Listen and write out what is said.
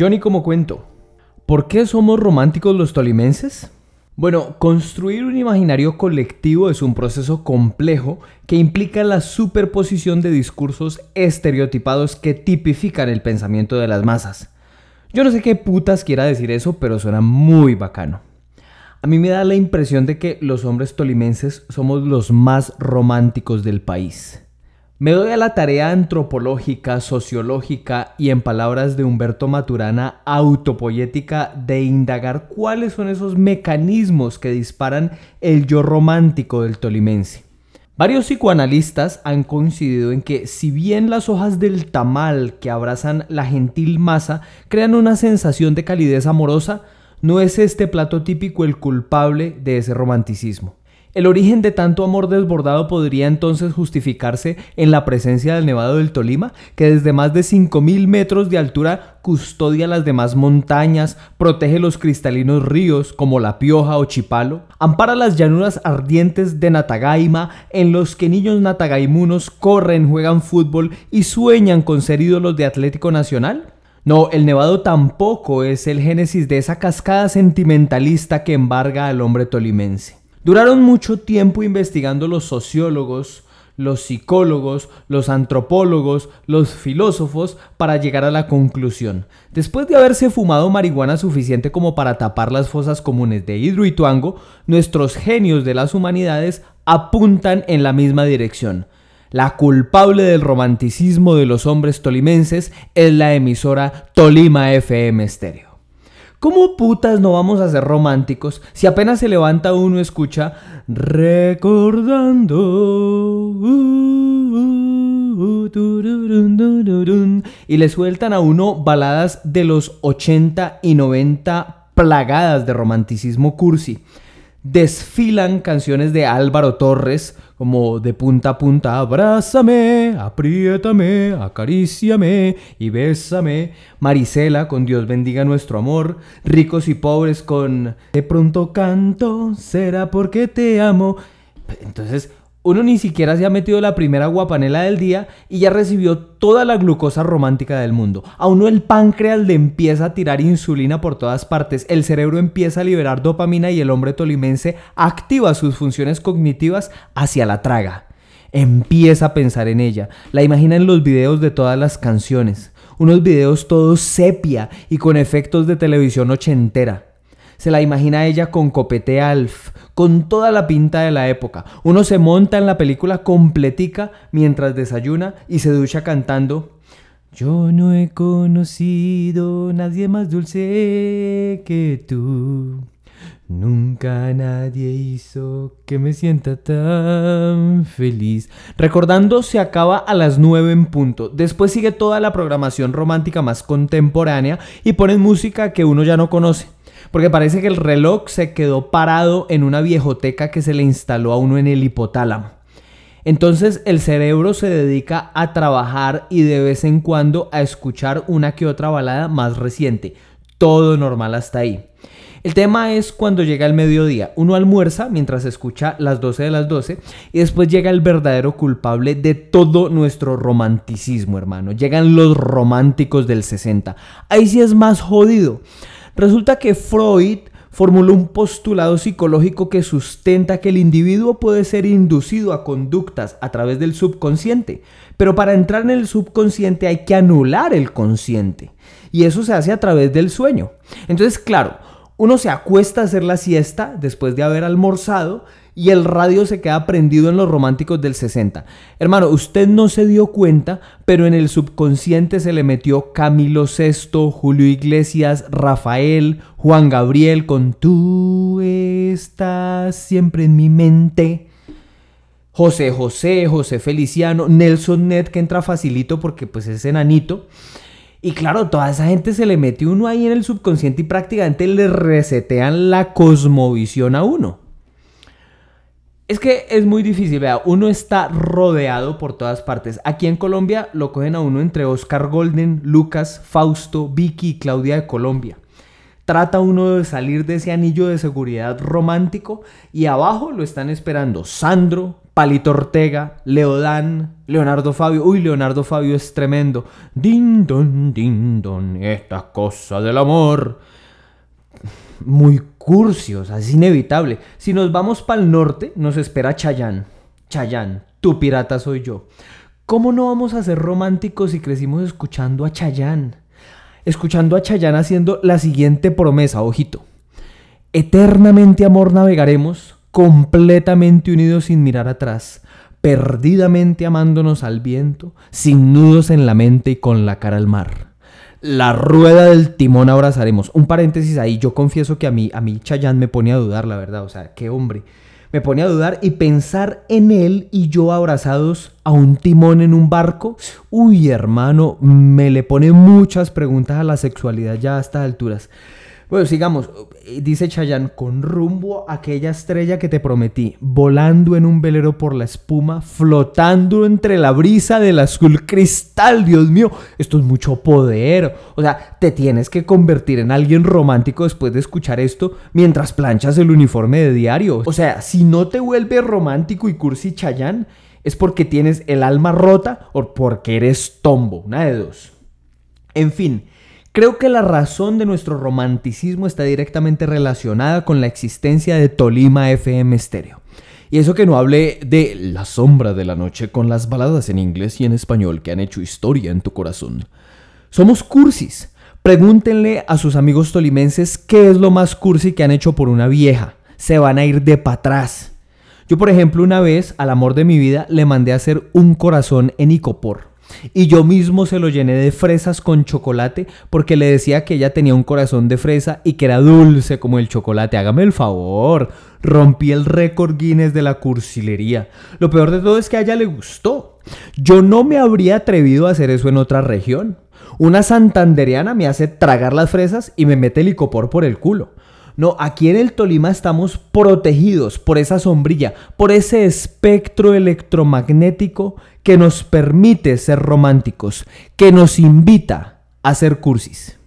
Johnny como cuento. ¿Por qué somos románticos los tolimenses? Bueno, construir un imaginario colectivo es un proceso complejo que implica la superposición de discursos estereotipados que tipifican el pensamiento de las masas. Yo no sé qué putas quiera decir eso, pero suena muy bacano. A mí me da la impresión de que los hombres tolimenses somos los más románticos del país. Me doy a la tarea antropológica, sociológica y en palabras de Humberto Maturana, autopoyética de indagar cuáles son esos mecanismos que disparan el yo romántico del tolimense. Varios psicoanalistas han coincidido en que si bien las hojas del tamal que abrazan la gentil masa crean una sensación de calidez amorosa, no es este plato típico el culpable de ese romanticismo. El origen de tanto amor desbordado podría entonces justificarse en la presencia del Nevado del Tolima, que desde más de 5.000 metros de altura custodia las demás montañas, protege los cristalinos ríos como La Pioja o Chipalo, ampara las llanuras ardientes de Natagaima, en los que niños natagaimunos corren, juegan fútbol y sueñan con ser ídolos de Atlético Nacional. No, el Nevado tampoco es el génesis de esa cascada sentimentalista que embarga al hombre tolimense. Duraron mucho tiempo investigando los sociólogos, los psicólogos, los antropólogos, los filósofos para llegar a la conclusión. Después de haberse fumado marihuana suficiente como para tapar las fosas comunes de Hidro y Tuango, nuestros genios de las humanidades apuntan en la misma dirección. La culpable del romanticismo de los hombres tolimenses es la emisora Tolima FM Stereo. ¿Cómo putas no vamos a ser románticos si apenas se levanta uno escucha recordando y le sueltan a uno baladas de los 80 y 90 plagadas de romanticismo cursi? desfilan canciones de Álvaro Torres, como de punta a punta, abrázame, apriétame, acaríciame y bésame. Marisela con Dios bendiga nuestro amor. Ricos y pobres con De pronto canto, será porque te amo. Entonces, uno ni siquiera se ha metido la primera guapanela del día y ya recibió toda la glucosa romántica del mundo. A uno el páncreas le empieza a tirar insulina por todas partes, el cerebro empieza a liberar dopamina y el hombre tolimense activa sus funciones cognitivas hacia la traga. Empieza a pensar en ella, la imagina en los videos de todas las canciones, unos videos todos sepia y con efectos de televisión ochentera. Se la imagina ella con copete alf, con toda la pinta de la época. Uno se monta en la película completica mientras desayuna y se ducha cantando. Yo no he conocido nadie más dulce que tú. Nunca nadie hizo que me sienta tan feliz. Recordando se acaba a las 9 en punto. Después sigue toda la programación romántica más contemporánea y ponen música que uno ya no conoce. Porque parece que el reloj se quedó parado en una viejoteca que se le instaló a uno en el hipotálamo. Entonces el cerebro se dedica a trabajar y de vez en cuando a escuchar una que otra balada más reciente. Todo normal hasta ahí. El tema es cuando llega el mediodía. Uno almuerza mientras escucha las 12 de las 12 y después llega el verdadero culpable de todo nuestro romanticismo, hermano. Llegan los románticos del 60. Ahí sí es más jodido. Resulta que Freud formuló un postulado psicológico que sustenta que el individuo puede ser inducido a conductas a través del subconsciente, pero para entrar en el subconsciente hay que anular el consciente, y eso se hace a través del sueño. Entonces, claro, uno se acuesta a hacer la siesta después de haber almorzado y el radio se queda prendido en los románticos del 60. Hermano, usted no se dio cuenta, pero en el subconsciente se le metió Camilo VI, Julio Iglesias, Rafael, Juan Gabriel con Tú estás siempre en mi mente. José José, José Feliciano, Nelson Net que entra facilito porque pues es enanito. Y claro, toda esa gente se le mete uno ahí en el subconsciente y prácticamente le resetean la cosmovisión a uno. Es que es muy difícil, vea, uno está rodeado por todas partes. Aquí en Colombia lo cogen a uno entre Oscar Golden, Lucas, Fausto, Vicky y Claudia de Colombia. Trata uno de salir de ese anillo de seguridad romántico y abajo lo están esperando Sandro, Palito Ortega, Leodán, Leonardo Fabio. Uy, Leonardo Fabio es tremendo. Din don, din don, esta cosa del amor. Muy cursi, o sea, es inevitable. Si nos vamos para el norte, nos espera Chayán. Chayán, tu pirata soy yo. ¿Cómo no vamos a ser románticos si crecimos escuchando a Chayán? Escuchando a Chayán haciendo la siguiente promesa, ojito. Eternamente amor navegaremos completamente unidos sin mirar atrás, perdidamente amándonos al viento, sin nudos en la mente y con la cara al mar. La rueda del timón abrazaremos. Un paréntesis ahí, yo confieso que a mí, a mí Chayanne me pone a dudar, la verdad, o sea, qué hombre. Me pone a dudar y pensar en él y yo abrazados a un timón en un barco. Uy, hermano, me le pone muchas preguntas a la sexualidad ya a estas alturas. Bueno, sigamos. Dice Chayanne, con rumbo a aquella estrella que te prometí, volando en un velero por la espuma, flotando entre la brisa del azul cristal. Dios mío, esto es mucho poder. O sea, te tienes que convertir en alguien romántico después de escuchar esto mientras planchas el uniforme de diario. O sea, si no te vuelves romántico y cursi Chayanne, es porque tienes el alma rota o porque eres tombo. Una de dos. En fin. Creo que la razón de nuestro romanticismo está directamente relacionada con la existencia de Tolima FM Stereo. Y eso que no hable de La sombra de la noche con las baladas en inglés y en español que han hecho historia en tu corazón. Somos cursis. Pregúntenle a sus amigos tolimenses qué es lo más cursi que han hecho por una vieja. Se van a ir de para atrás. Yo, por ejemplo, una vez al amor de mi vida le mandé a hacer un corazón en icopor. Y yo mismo se lo llené de fresas con chocolate porque le decía que ella tenía un corazón de fresa y que era dulce como el chocolate. Hágame el favor. Rompí el récord Guinness de la cursilería. Lo peor de todo es que a ella le gustó. Yo no me habría atrevido a hacer eso en otra región. Una santandereana me hace tragar las fresas y me mete licopor por el culo. No, aquí en el Tolima estamos protegidos por esa sombrilla, por ese espectro electromagnético que nos permite ser románticos, que nos invita a ser cursis.